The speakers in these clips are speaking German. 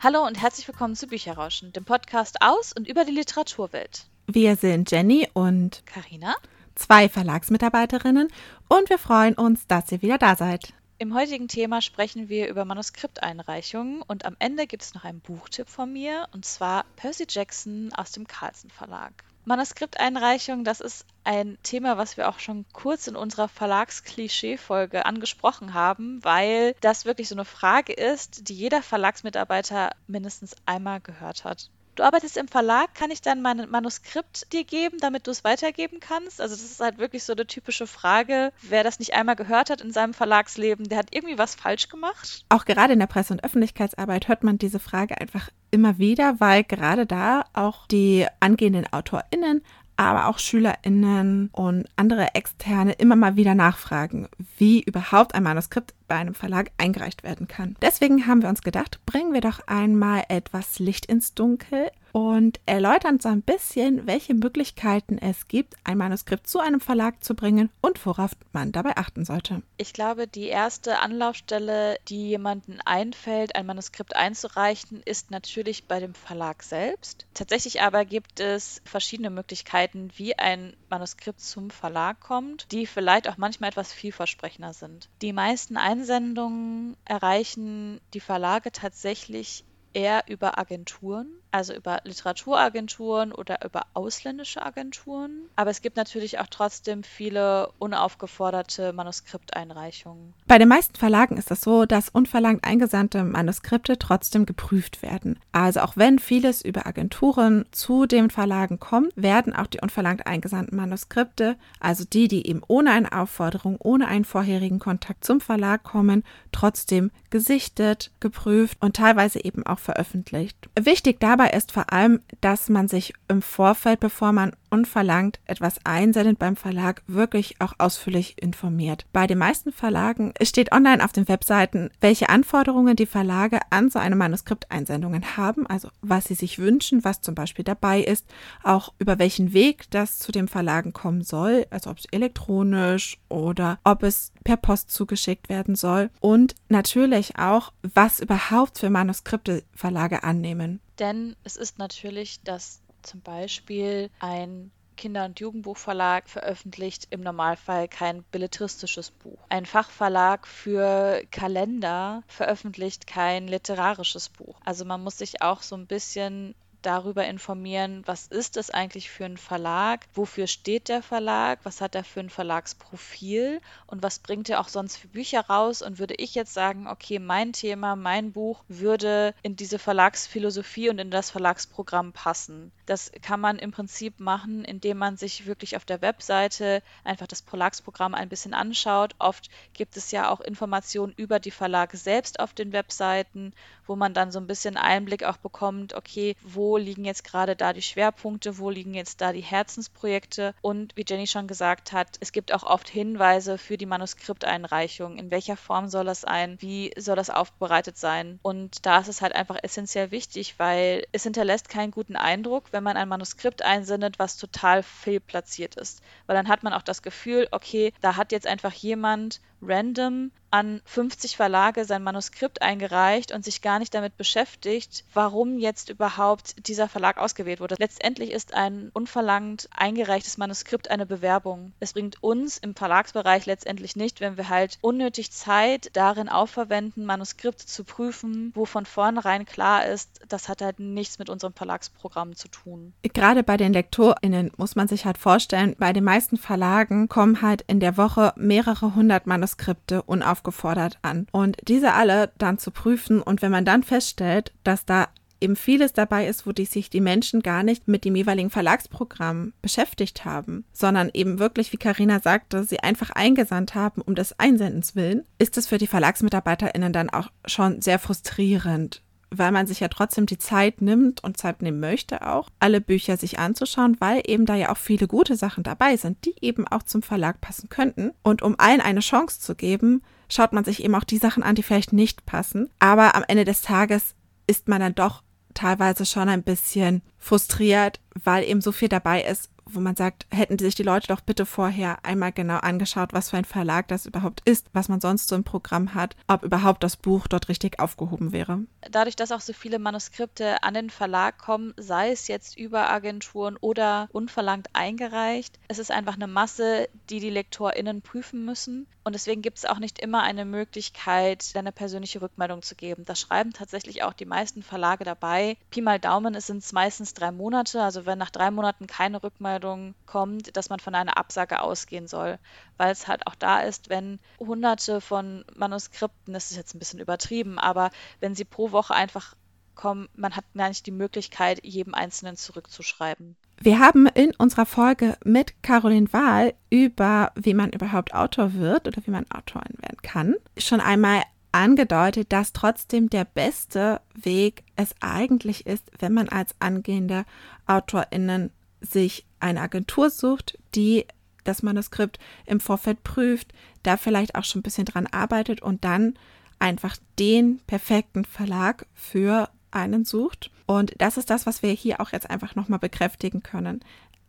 Hallo und herzlich willkommen zu Bücherrauschen, dem Podcast aus und über die Literaturwelt. Wir sind Jenny und Karina, zwei Verlagsmitarbeiterinnen und wir freuen uns, dass ihr wieder da seid. Im heutigen Thema sprechen wir über Manuskripteinreichungen und am Ende gibt es noch einen Buchtipp von mir und zwar Percy Jackson aus dem Carlsen Verlag. Manuskripteinreichung, das ist ein Thema, was wir auch schon kurz in unserer Verlagsklischee-Folge angesprochen haben, weil das wirklich so eine Frage ist, die jeder Verlagsmitarbeiter mindestens einmal gehört hat du arbeitest im Verlag, kann ich dann mein Manuskript dir geben, damit du es weitergeben kannst? Also das ist halt wirklich so eine typische Frage. Wer das nicht einmal gehört hat in seinem Verlagsleben, der hat irgendwie was falsch gemacht. Auch gerade in der Presse- und Öffentlichkeitsarbeit hört man diese Frage einfach immer wieder, weil gerade da auch die angehenden AutorInnen aber auch SchülerInnen und andere Externe immer mal wieder nachfragen, wie überhaupt ein Manuskript bei einem Verlag eingereicht werden kann. Deswegen haben wir uns gedacht, bringen wir doch einmal etwas Licht ins Dunkel und erläutern so ein bisschen, welche Möglichkeiten es gibt, ein Manuskript zu einem Verlag zu bringen und worauf man dabei achten sollte. Ich glaube, die erste Anlaufstelle, die jemanden einfällt, ein Manuskript einzureichen, ist natürlich bei dem Verlag selbst. Tatsächlich aber gibt es verschiedene Möglichkeiten, wie ein Manuskript zum Verlag kommt, die vielleicht auch manchmal etwas vielversprechender sind. Die meisten Einsendungen erreichen die Verlage tatsächlich eher über Agenturen also über Literaturagenturen oder über ausländische Agenturen. Aber es gibt natürlich auch trotzdem viele unaufgeforderte Manuskripteinreichungen. Bei den meisten Verlagen ist es so, dass unverlangt eingesandte Manuskripte trotzdem geprüft werden. Also auch wenn vieles über Agenturen zu den Verlagen kommt, werden auch die unverlangt eingesandten Manuskripte, also die, die eben ohne eine Aufforderung, ohne einen vorherigen Kontakt zum Verlag kommen, trotzdem gesichtet, geprüft und teilweise eben auch veröffentlicht. Wichtig dabei Dabei ist vor allem, dass man sich im Vorfeld, bevor man unverlangt etwas einsendet beim Verlag, wirklich auch ausführlich informiert. Bei den meisten Verlagen steht online auf den Webseiten, welche Anforderungen die Verlage an so eine Manuskripteinsendungen haben, also was sie sich wünschen, was zum Beispiel dabei ist, auch über welchen Weg das zu den Verlagen kommen soll, also ob es elektronisch oder ob es per Post zugeschickt werden soll und natürlich auch, was überhaupt für Manuskripte Verlage annehmen. Denn es ist natürlich, dass zum Beispiel ein Kinder- und Jugendbuchverlag veröffentlicht im Normalfall kein belletristisches Buch. Ein Fachverlag für Kalender veröffentlicht kein literarisches Buch. Also man muss sich auch so ein bisschen darüber informieren, was ist es eigentlich für ein Verlag, wofür steht der Verlag, was hat er für ein Verlagsprofil und was bringt er auch sonst für Bücher raus und würde ich jetzt sagen, okay, mein Thema, mein Buch würde in diese Verlagsphilosophie und in das Verlagsprogramm passen. Das kann man im Prinzip machen, indem man sich wirklich auf der Webseite einfach das Verlagsprogramm ein bisschen anschaut. Oft gibt es ja auch Informationen über die Verlage selbst auf den Webseiten, wo man dann so ein bisschen Einblick auch bekommt, okay, wo liegen jetzt gerade da die Schwerpunkte, wo liegen jetzt da die Herzensprojekte? Und wie Jenny schon gesagt hat, es gibt auch oft Hinweise für die Manuskripteinreichung, in welcher Form soll das sein, wie soll das aufbereitet sein? Und da ist es halt einfach essentiell wichtig, weil es hinterlässt keinen guten Eindruck, wenn man ein Manuskript einsendet, was total fehlplatziert ist, weil dann hat man auch das Gefühl, okay, da hat jetzt einfach jemand random an 50 Verlage sein Manuskript eingereicht und sich gar nicht damit beschäftigt, warum jetzt überhaupt dieser Verlag ausgewählt wurde. Letztendlich ist ein unverlangt eingereichtes Manuskript eine Bewerbung. Es bringt uns im Verlagsbereich letztendlich nicht, wenn wir halt unnötig Zeit darin aufverwenden, Manuskripte zu prüfen, wo von vornherein klar ist, das hat halt nichts mit unserem Verlagsprogramm zu tun. Gerade bei den LektorInnen muss man sich halt vorstellen, bei den meisten Verlagen kommen halt in der Woche mehrere hundert Manuskripte Manuskripte unaufgefordert an. Und diese alle dann zu prüfen und wenn man dann feststellt, dass da eben vieles dabei ist, wo die sich die Menschen gar nicht mit dem jeweiligen Verlagsprogramm beschäftigt haben, sondern eben wirklich, wie Karina sagte, sie einfach eingesandt haben um des Einsendens willen, ist es für die VerlagsmitarbeiterInnen dann auch schon sehr frustrierend, weil man sich ja trotzdem die Zeit nimmt und Zeit nehmen möchte auch, alle Bücher sich anzuschauen, weil eben da ja auch viele gute Sachen dabei sind, die eben auch zum Verlag passen könnten. Und um allen eine Chance zu geben, schaut man sich eben auch die Sachen an, die vielleicht nicht passen. Aber am Ende des Tages ist man dann doch teilweise schon ein bisschen frustriert, weil eben so viel dabei ist, wo man sagt, hätten sich die Leute doch bitte vorher einmal genau angeschaut, was für ein Verlag das überhaupt ist, was man sonst so im Programm hat, ob überhaupt das Buch dort richtig aufgehoben wäre. Dadurch, dass auch so viele Manuskripte an den Verlag kommen, sei es jetzt über Agenturen oder unverlangt eingereicht, es ist einfach eine Masse, die die LektorInnen prüfen müssen. Und deswegen gibt es auch nicht immer eine Möglichkeit, eine persönliche Rückmeldung zu geben. Das schreiben tatsächlich auch die meisten Verlage dabei. Pi mal Daumen, es sind meistens drei Monate. Also wenn nach drei Monaten keine Rückmeldung kommt, dass man von einer Absage ausgehen soll. Weil es halt auch da ist, wenn hunderte von Manuskripten, das ist jetzt ein bisschen übertrieben, aber wenn sie pro Woche einfach kommen, man hat gar nicht die Möglichkeit, jedem Einzelnen zurückzuschreiben. Wir haben in unserer Folge mit Caroline Wahl über, wie man überhaupt Autor wird oder wie man Autorin werden kann, schon einmal angedeutet, dass trotzdem der beste Weg es eigentlich ist, wenn man als angehende AutorInnen sich eine Agentur sucht, die das Manuskript im Vorfeld prüft, da vielleicht auch schon ein bisschen dran arbeitet und dann einfach den perfekten Verlag für einen sucht. Und das ist das, was wir hier auch jetzt einfach nochmal bekräftigen können.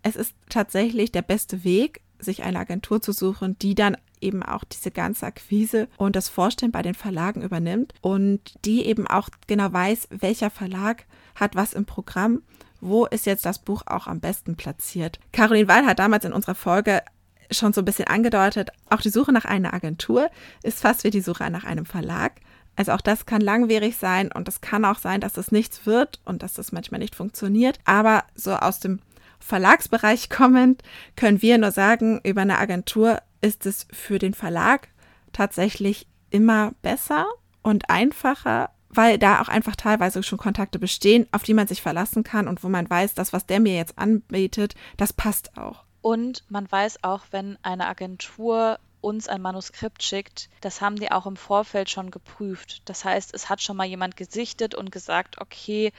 Es ist tatsächlich der beste Weg, sich eine Agentur zu suchen, die dann eben auch diese ganze Akquise und das Vorstellen bei den Verlagen übernimmt und die eben auch genau weiß, welcher Verlag hat was im Programm, wo ist jetzt das Buch auch am besten platziert. Caroline Weil hat damals in unserer Folge schon so ein bisschen angedeutet, auch die Suche nach einer Agentur ist fast wie die Suche nach einem Verlag. Also auch das kann langwierig sein und es kann auch sein, dass es nichts wird und dass das manchmal nicht funktioniert. Aber so aus dem Verlagsbereich kommend können wir nur sagen, über eine Agentur ist es für den Verlag tatsächlich immer besser und einfacher, weil da auch einfach teilweise schon Kontakte bestehen, auf die man sich verlassen kann und wo man weiß, das, was der mir jetzt anbietet, das passt auch. Und man weiß auch, wenn eine Agentur uns ein Manuskript schickt, das haben die auch im Vorfeld schon geprüft. Das heißt, es hat schon mal jemand gesichtet und gesagt, okay,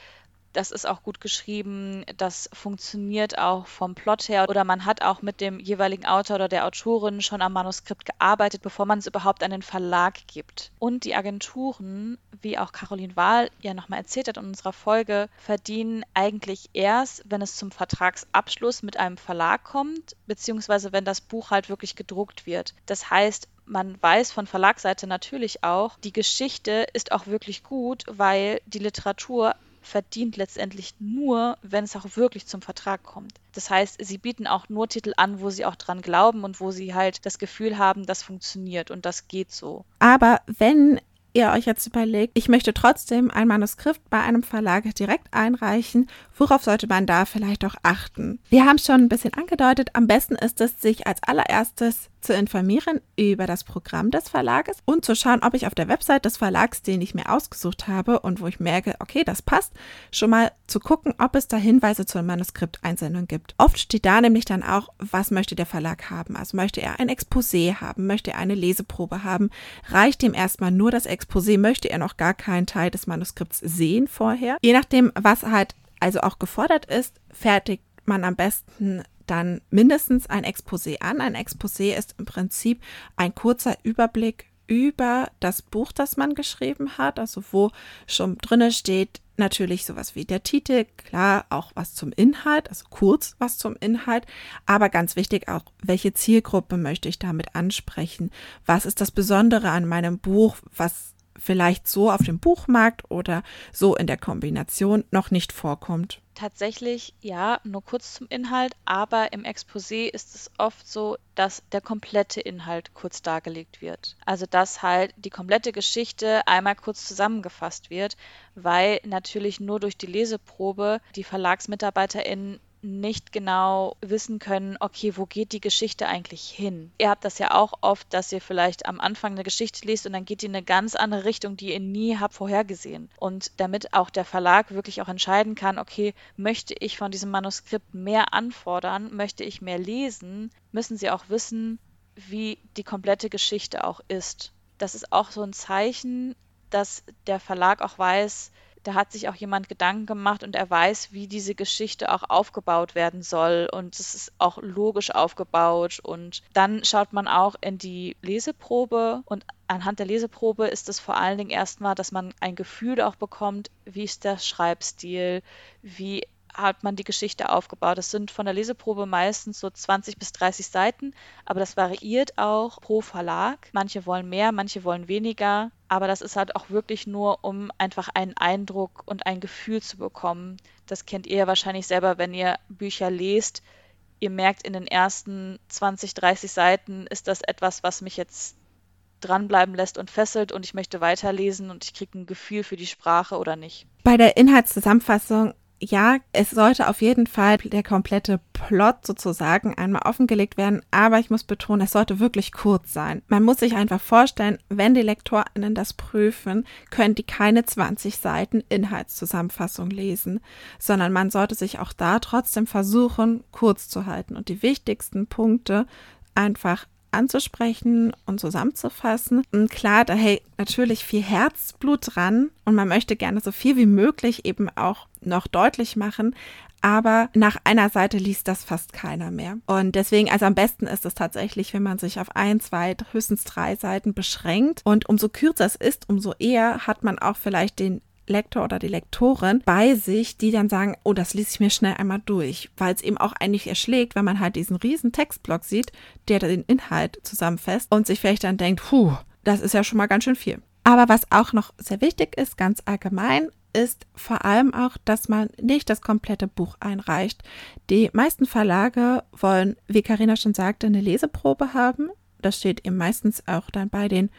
das ist auch gut geschrieben, das funktioniert auch vom Plot her oder man hat auch mit dem jeweiligen Autor oder der Autorin schon am Manuskript gearbeitet, bevor man es überhaupt an den Verlag gibt. Und die Agenturen, wie auch Caroline Wahl ja nochmal erzählt hat in unserer Folge, verdienen eigentlich erst, wenn es zum Vertragsabschluss mit einem Verlag kommt, beziehungsweise wenn das Buch halt wirklich gedruckt wird. Das heißt, man weiß von Verlagsseite natürlich auch, die Geschichte ist auch wirklich gut, weil die Literatur verdient letztendlich nur, wenn es auch wirklich zum Vertrag kommt. Das heißt, sie bieten auch nur Titel an, wo sie auch dran glauben und wo sie halt das Gefühl haben, das funktioniert und das geht so. Aber wenn ihr euch jetzt überlegt, ich möchte trotzdem ein Manuskript bei einem Verlag direkt einreichen, worauf sollte man da vielleicht auch achten? Wir haben es schon ein bisschen angedeutet, am besten ist es, sich als allererstes zu informieren über das Programm des Verlages und zu schauen, ob ich auf der Website des Verlags, den ich mir ausgesucht habe und wo ich merke, okay, das passt, schon mal zu gucken, ob es da Hinweise zur Manuskripteinsendung gibt. Oft steht da nämlich dann auch, was möchte der Verlag haben. Also möchte er ein Exposé haben, möchte er eine Leseprobe haben, reicht ihm erstmal nur das Exposé, möchte er noch gar keinen Teil des Manuskripts sehen vorher. Je nachdem, was halt also auch gefordert ist, fertigt man am besten dann mindestens ein Exposé an. Ein Exposé ist im Prinzip ein kurzer Überblick über das Buch, das man geschrieben hat, also wo schon drinne steht, natürlich sowas wie der Titel, klar auch was zum Inhalt, also kurz was zum Inhalt, aber ganz wichtig auch, welche Zielgruppe möchte ich damit ansprechen? Was ist das Besondere an meinem Buch, was vielleicht so auf dem Buchmarkt oder so in der Kombination noch nicht vorkommt. Tatsächlich ja, nur kurz zum Inhalt, aber im Exposé ist es oft so, dass der komplette Inhalt kurz dargelegt wird. Also dass halt die komplette Geschichte einmal kurz zusammengefasst wird, weil natürlich nur durch die Leseprobe die Verlagsmitarbeiterinnen nicht genau wissen können, okay, wo geht die Geschichte eigentlich hin? Ihr habt das ja auch oft, dass ihr vielleicht am Anfang eine Geschichte liest und dann geht die in eine ganz andere Richtung, die ihr nie habt vorhergesehen. Und damit auch der Verlag wirklich auch entscheiden kann, okay, möchte ich von diesem Manuskript mehr anfordern, möchte ich mehr lesen, müssen sie auch wissen, wie die komplette Geschichte auch ist. Das ist auch so ein Zeichen, dass der Verlag auch weiß, da hat sich auch jemand Gedanken gemacht und er weiß, wie diese Geschichte auch aufgebaut werden soll. Und es ist auch logisch aufgebaut. Und dann schaut man auch in die Leseprobe und anhand der Leseprobe ist es vor allen Dingen erstmal, dass man ein Gefühl auch bekommt, wie ist der Schreibstil, wie hat man die Geschichte aufgebaut. Das sind von der Leseprobe meistens so 20 bis 30 Seiten, aber das variiert auch pro Verlag. Manche wollen mehr, manche wollen weniger, aber das ist halt auch wirklich nur, um einfach einen Eindruck und ein Gefühl zu bekommen. Das kennt ihr ja wahrscheinlich selber, wenn ihr Bücher lest. Ihr merkt in den ersten 20, 30 Seiten ist das etwas, was mich jetzt dranbleiben lässt und fesselt und ich möchte weiterlesen und ich kriege ein Gefühl für die Sprache oder nicht. Bei der Inhaltszusammenfassung ja, es sollte auf jeden Fall der komplette Plot sozusagen einmal offengelegt werden, aber ich muss betonen, es sollte wirklich kurz sein. Man muss sich einfach vorstellen, wenn die LektorInnen das prüfen, können die keine 20 Seiten Inhaltszusammenfassung lesen, sondern man sollte sich auch da trotzdem versuchen, kurz zu halten und die wichtigsten Punkte einfach anzusprechen und zusammenzufassen. Und klar, da hängt natürlich viel Herzblut dran und man möchte gerne so viel wie möglich eben auch noch deutlich machen. Aber nach einer Seite liest das fast keiner mehr. Und deswegen, also am besten ist es tatsächlich, wenn man sich auf ein, zwei, höchstens drei Seiten beschränkt. Und umso kürzer es ist, umso eher hat man auch vielleicht den Lektor oder die Lektorin bei sich, die dann sagen, oh, das lese ich mir schnell einmal durch, weil es eben auch eigentlich erschlägt, wenn man halt diesen riesen Textblock sieht, der den Inhalt zusammenfasst und sich vielleicht dann denkt, puh, das ist ja schon mal ganz schön viel. Aber was auch noch sehr wichtig ist, ganz allgemein, ist vor allem auch, dass man nicht das komplette Buch einreicht. Die meisten Verlage wollen, wie Karina schon sagte, eine Leseprobe haben. Das steht eben meistens auch dann bei den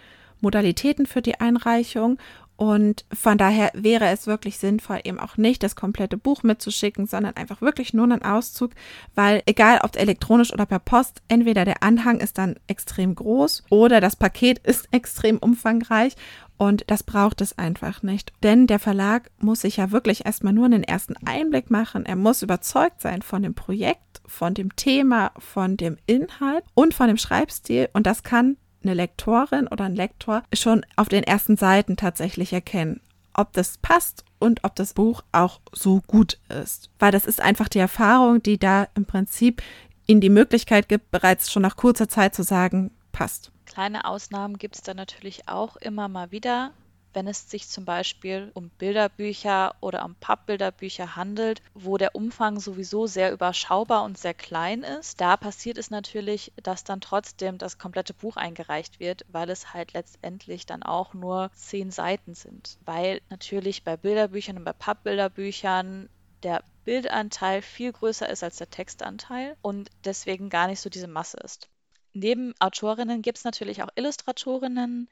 Modalitäten für die Einreichung. Und von daher wäre es wirklich sinnvoll, eben auch nicht das komplette Buch mitzuschicken, sondern einfach wirklich nur einen Auszug, weil egal ob elektronisch oder per Post, entweder der Anhang ist dann extrem groß oder das Paket ist extrem umfangreich und das braucht es einfach nicht. Denn der Verlag muss sich ja wirklich erstmal nur einen ersten Einblick machen. Er muss überzeugt sein von dem Projekt, von dem Thema, von dem Inhalt und von dem Schreibstil. Und das kann eine Lektorin oder ein Lektor schon auf den ersten Seiten tatsächlich erkennen, ob das passt und ob das Buch auch so gut ist. Weil das ist einfach die Erfahrung, die da im Prinzip ihnen die Möglichkeit gibt, bereits schon nach kurzer Zeit zu sagen, passt. Kleine Ausnahmen gibt es dann natürlich auch immer mal wieder wenn es sich zum Beispiel um Bilderbücher oder um Pappbilderbücher handelt, wo der Umfang sowieso sehr überschaubar und sehr klein ist. Da passiert es natürlich, dass dann trotzdem das komplette Buch eingereicht wird, weil es halt letztendlich dann auch nur zehn Seiten sind. Weil natürlich bei Bilderbüchern und bei Pappbilderbüchern der Bildanteil viel größer ist als der Textanteil und deswegen gar nicht so diese Masse ist. Neben Autorinnen gibt es natürlich auch Illustratorinnen,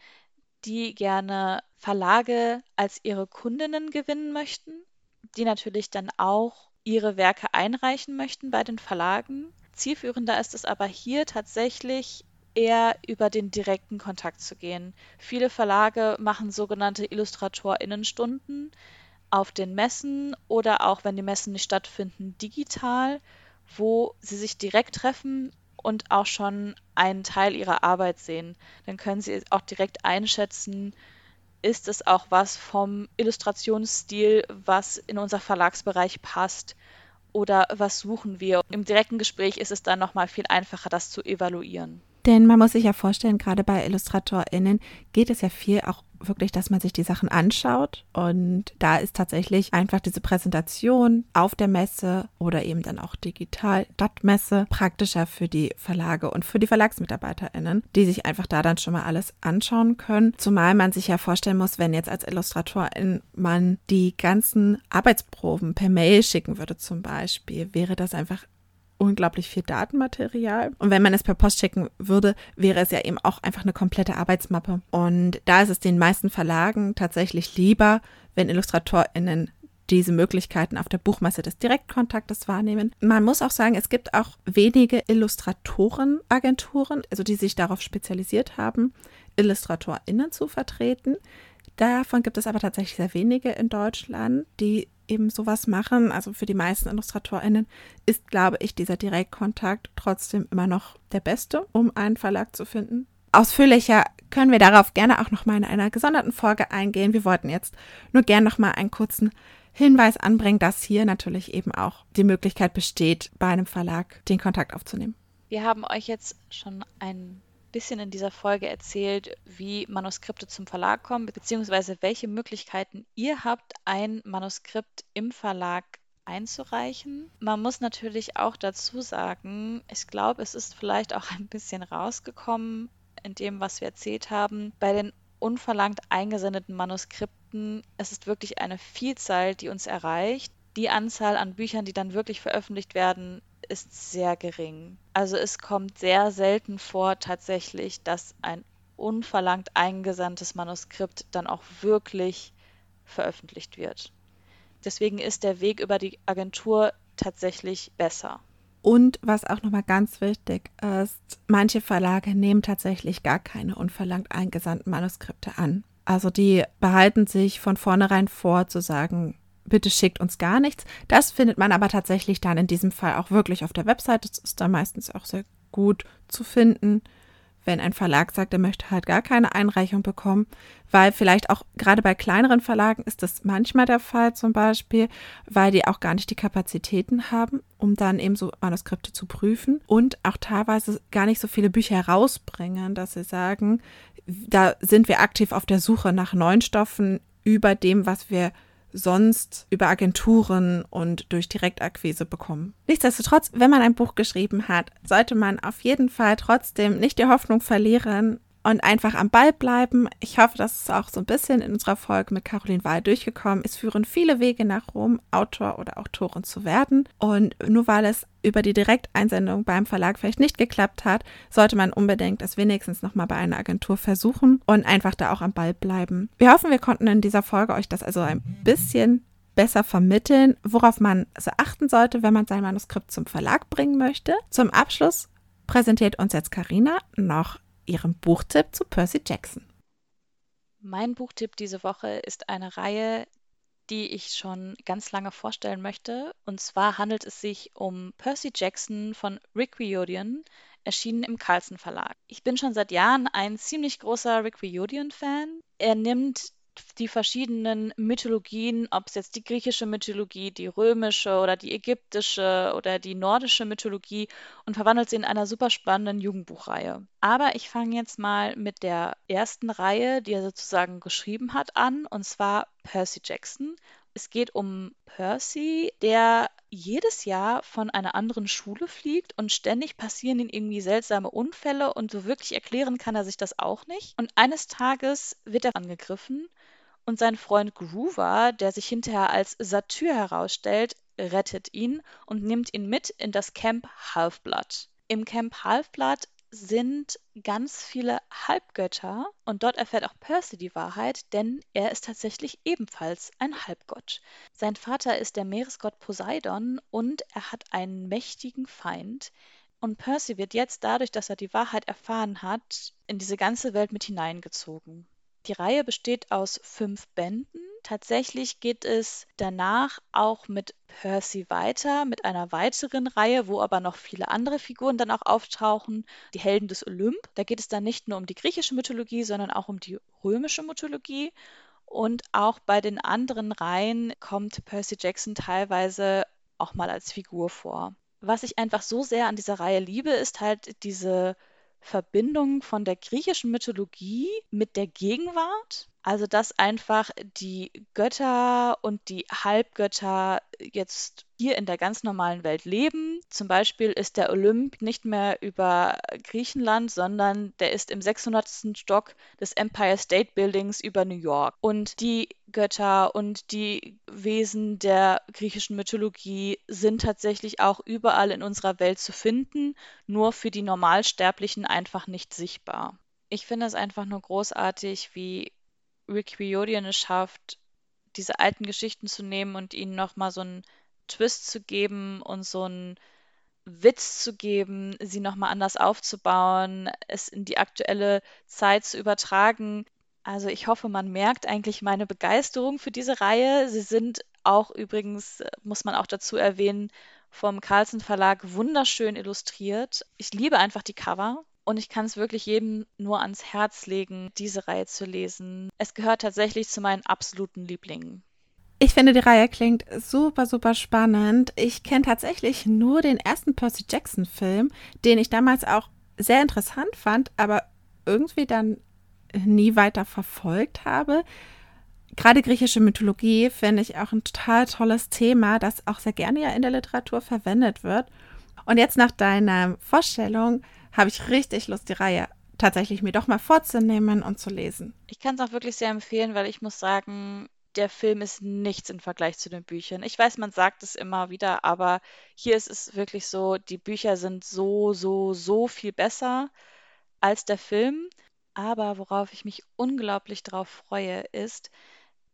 die gerne Verlage als ihre Kundinnen gewinnen möchten, die natürlich dann auch ihre Werke einreichen möchten bei den Verlagen. Zielführender ist es aber hier tatsächlich eher über den direkten Kontakt zu gehen. Viele Verlage machen sogenannte Illustratorinnenstunden auf den Messen oder auch wenn die Messen nicht stattfinden, digital, wo sie sich direkt treffen und auch schon einen Teil ihrer Arbeit sehen. Dann können sie auch direkt einschätzen, ist es auch was vom Illustrationsstil, was in unser Verlagsbereich passt oder was suchen wir. Im direkten Gespräch ist es dann nochmal viel einfacher, das zu evaluieren. Denn man muss sich ja vorstellen, gerade bei IllustratorInnen geht es ja viel auch wirklich, dass man sich die Sachen anschaut. Und da ist tatsächlich einfach diese Präsentation auf der Messe oder eben dann auch digital Stadtmesse praktischer für die Verlage und für die VerlagsmitarbeiterInnen, die sich einfach da dann schon mal alles anschauen können. Zumal man sich ja vorstellen muss, wenn jetzt als Illustratorin man die ganzen Arbeitsproben per Mail schicken würde zum Beispiel, wäre das einfach unglaublich viel Datenmaterial. Und wenn man es per Post schicken würde, wäre es ja eben auch einfach eine komplette Arbeitsmappe. Und da ist es den meisten Verlagen tatsächlich lieber, wenn IllustratorInnen diese Möglichkeiten auf der Buchmesse des Direktkontaktes wahrnehmen. Man muss auch sagen, es gibt auch wenige Illustratorenagenturen, also die sich darauf spezialisiert haben, IllustratorInnen zu vertreten. Davon gibt es aber tatsächlich sehr wenige in Deutschland, die eben sowas machen. Also für die meisten IllustratorInnen ist, glaube ich, dieser Direktkontakt trotzdem immer noch der beste, um einen Verlag zu finden. Ausführlicher können wir darauf gerne auch nochmal in einer gesonderten Folge eingehen. Wir wollten jetzt nur gerne nochmal einen kurzen Hinweis anbringen, dass hier natürlich eben auch die Möglichkeit besteht, bei einem Verlag den Kontakt aufzunehmen. Wir haben euch jetzt schon einen bisschen in dieser Folge erzählt, wie Manuskripte zum Verlag kommen, beziehungsweise welche Möglichkeiten ihr habt, ein Manuskript im Verlag einzureichen. Man muss natürlich auch dazu sagen, ich glaube, es ist vielleicht auch ein bisschen rausgekommen in dem, was wir erzählt haben. Bei den unverlangt eingesendeten Manuskripten, es ist wirklich eine Vielzahl, die uns erreicht. Die Anzahl an Büchern, die dann wirklich veröffentlicht werden, ist sehr gering. Also es kommt sehr selten vor tatsächlich, dass ein unverlangt eingesandtes Manuskript dann auch wirklich veröffentlicht wird. Deswegen ist der Weg über die Agentur tatsächlich besser. Und was auch nochmal ganz wichtig ist, manche Verlage nehmen tatsächlich gar keine unverlangt eingesandten Manuskripte an. Also die behalten sich von vornherein vor zu sagen, bitte schickt uns gar nichts. Das findet man aber tatsächlich dann in diesem Fall auch wirklich auf der Website. Das ist da meistens auch sehr gut zu finden wenn ein Verlag sagt, er möchte halt gar keine Einreichung bekommen, weil vielleicht auch gerade bei kleineren Verlagen ist das manchmal der Fall zum Beispiel, weil die auch gar nicht die Kapazitäten haben, um dann eben so Manuskripte zu prüfen und auch teilweise gar nicht so viele Bücher herausbringen, dass sie sagen, da sind wir aktiv auf der Suche nach neuen Stoffen über dem, was wir sonst über Agenturen und durch Direktakquise bekommen. Nichtsdestotrotz, wenn man ein Buch geschrieben hat, sollte man auf jeden Fall trotzdem nicht die Hoffnung verlieren, und einfach am Ball bleiben. Ich hoffe, das ist auch so ein bisschen in unserer Folge mit Caroline Wahl durchgekommen. Es führen viele Wege nach Rom, Autor oder Autorin zu werden. Und nur weil es über die Direkteinsendung beim Verlag vielleicht nicht geklappt hat, sollte man unbedingt es wenigstens nochmal bei einer Agentur versuchen und einfach da auch am Ball bleiben. Wir hoffen, wir konnten in dieser Folge euch das also ein bisschen besser vermitteln, worauf man so achten sollte, wenn man sein Manuskript zum Verlag bringen möchte. Zum Abschluss präsentiert uns jetzt Karina noch ihrem Buchtipp zu Percy Jackson. Mein Buchtipp diese Woche ist eine Reihe, die ich schon ganz lange vorstellen möchte. Und zwar handelt es sich um Percy Jackson von Rick Riordan, erschienen im Carlsen Verlag. Ich bin schon seit Jahren ein ziemlich großer Rick Riordan-Fan. Er nimmt die verschiedenen Mythologien, ob es jetzt die griechische Mythologie, die römische oder die ägyptische oder die nordische Mythologie und verwandelt sie in einer super spannenden Jugendbuchreihe. Aber ich fange jetzt mal mit der ersten Reihe, die er sozusagen geschrieben hat, an, und zwar Percy Jackson. Es geht um Percy, der jedes Jahr von einer anderen Schule fliegt und ständig passieren ihm irgendwie seltsame Unfälle und so wirklich erklären kann er sich das auch nicht. Und eines Tages wird er angegriffen und sein Freund Groover, der sich hinterher als Satyr herausstellt, rettet ihn und nimmt ihn mit in das Camp Halfblood. Im Camp Halfblood sind ganz viele Halbgötter und dort erfährt auch Percy die Wahrheit, denn er ist tatsächlich ebenfalls ein Halbgott. Sein Vater ist der Meeresgott Poseidon und er hat einen mächtigen Feind. Und Percy wird jetzt dadurch, dass er die Wahrheit erfahren hat, in diese ganze Welt mit hineingezogen. Die Reihe besteht aus fünf Bänden. Tatsächlich geht es danach auch mit Percy weiter, mit einer weiteren Reihe, wo aber noch viele andere Figuren dann auch auftauchen. Die Helden des Olymp. Da geht es dann nicht nur um die griechische Mythologie, sondern auch um die römische Mythologie. Und auch bei den anderen Reihen kommt Percy Jackson teilweise auch mal als Figur vor. Was ich einfach so sehr an dieser Reihe liebe, ist halt diese Verbindung von der griechischen Mythologie mit der Gegenwart. Also, dass einfach die Götter und die Halbgötter jetzt hier in der ganz normalen Welt leben. Zum Beispiel ist der Olymp nicht mehr über Griechenland, sondern der ist im 600. Stock des Empire State Buildings über New York. Und die Götter und die Wesen der griechischen Mythologie sind tatsächlich auch überall in unserer Welt zu finden, nur für die Normalsterblichen einfach nicht sichtbar. Ich finde es einfach nur großartig, wie Rick Riordan es schafft, diese alten Geschichten zu nehmen und ihnen nochmal so einen Twist zu geben und so einen Witz zu geben, sie nochmal anders aufzubauen, es in die aktuelle Zeit zu übertragen. Also ich hoffe, man merkt eigentlich meine Begeisterung für diese Reihe. Sie sind auch übrigens, muss man auch dazu erwähnen, vom Carlsen Verlag wunderschön illustriert. Ich liebe einfach die Cover. Und ich kann es wirklich jedem nur ans Herz legen, diese Reihe zu lesen. Es gehört tatsächlich zu meinen absoluten Lieblingen. Ich finde, die Reihe klingt super, super spannend. Ich kenne tatsächlich nur den ersten Percy Jackson-Film, den ich damals auch sehr interessant fand, aber irgendwie dann nie weiter verfolgt habe. gerade griechische Mythologie finde ich auch ein total tolles Thema, das auch sehr gerne ja in der Literatur verwendet wird. Und jetzt nach deiner Vorstellung habe ich richtig Lust, die Reihe tatsächlich mir doch mal vorzunehmen und zu lesen. Ich kann es auch wirklich sehr empfehlen, weil ich muss sagen, der Film ist nichts im Vergleich zu den Büchern. Ich weiß, man sagt es immer wieder, aber hier ist es wirklich so, die Bücher sind so, so, so viel besser als der Film. Aber worauf ich mich unglaublich drauf freue, ist,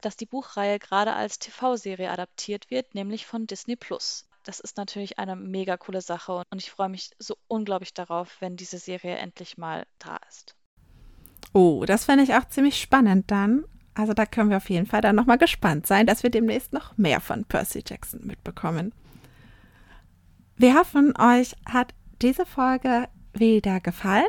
dass die Buchreihe gerade als TV-Serie adaptiert wird, nämlich von Disney Plus. Das ist natürlich eine mega coole Sache und ich freue mich so unglaublich darauf, wenn diese Serie endlich mal da ist. Oh, das fände ich auch ziemlich spannend dann. Also da können wir auf jeden Fall dann nochmal gespannt sein, dass wir demnächst noch mehr von Percy Jackson mitbekommen. Wir hoffen, euch hat diese Folge wieder gefallen.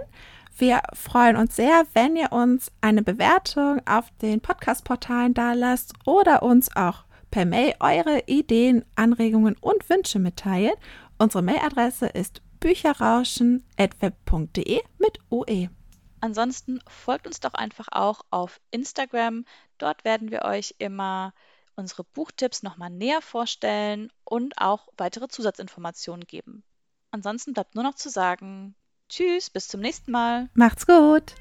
Wir freuen uns sehr, wenn ihr uns eine Bewertung auf den Podcast-Portalen da lasst oder uns auch per Mail eure Ideen, Anregungen und Wünsche mitteilt. Unsere Mailadresse ist bücherrauschen.web.de mit UE. Ansonsten folgt uns doch einfach auch auf Instagram. Dort werden wir euch immer unsere Buchtipps nochmal näher vorstellen und auch weitere Zusatzinformationen geben. Ansonsten bleibt nur noch zu sagen, tschüss, bis zum nächsten Mal. Macht's gut.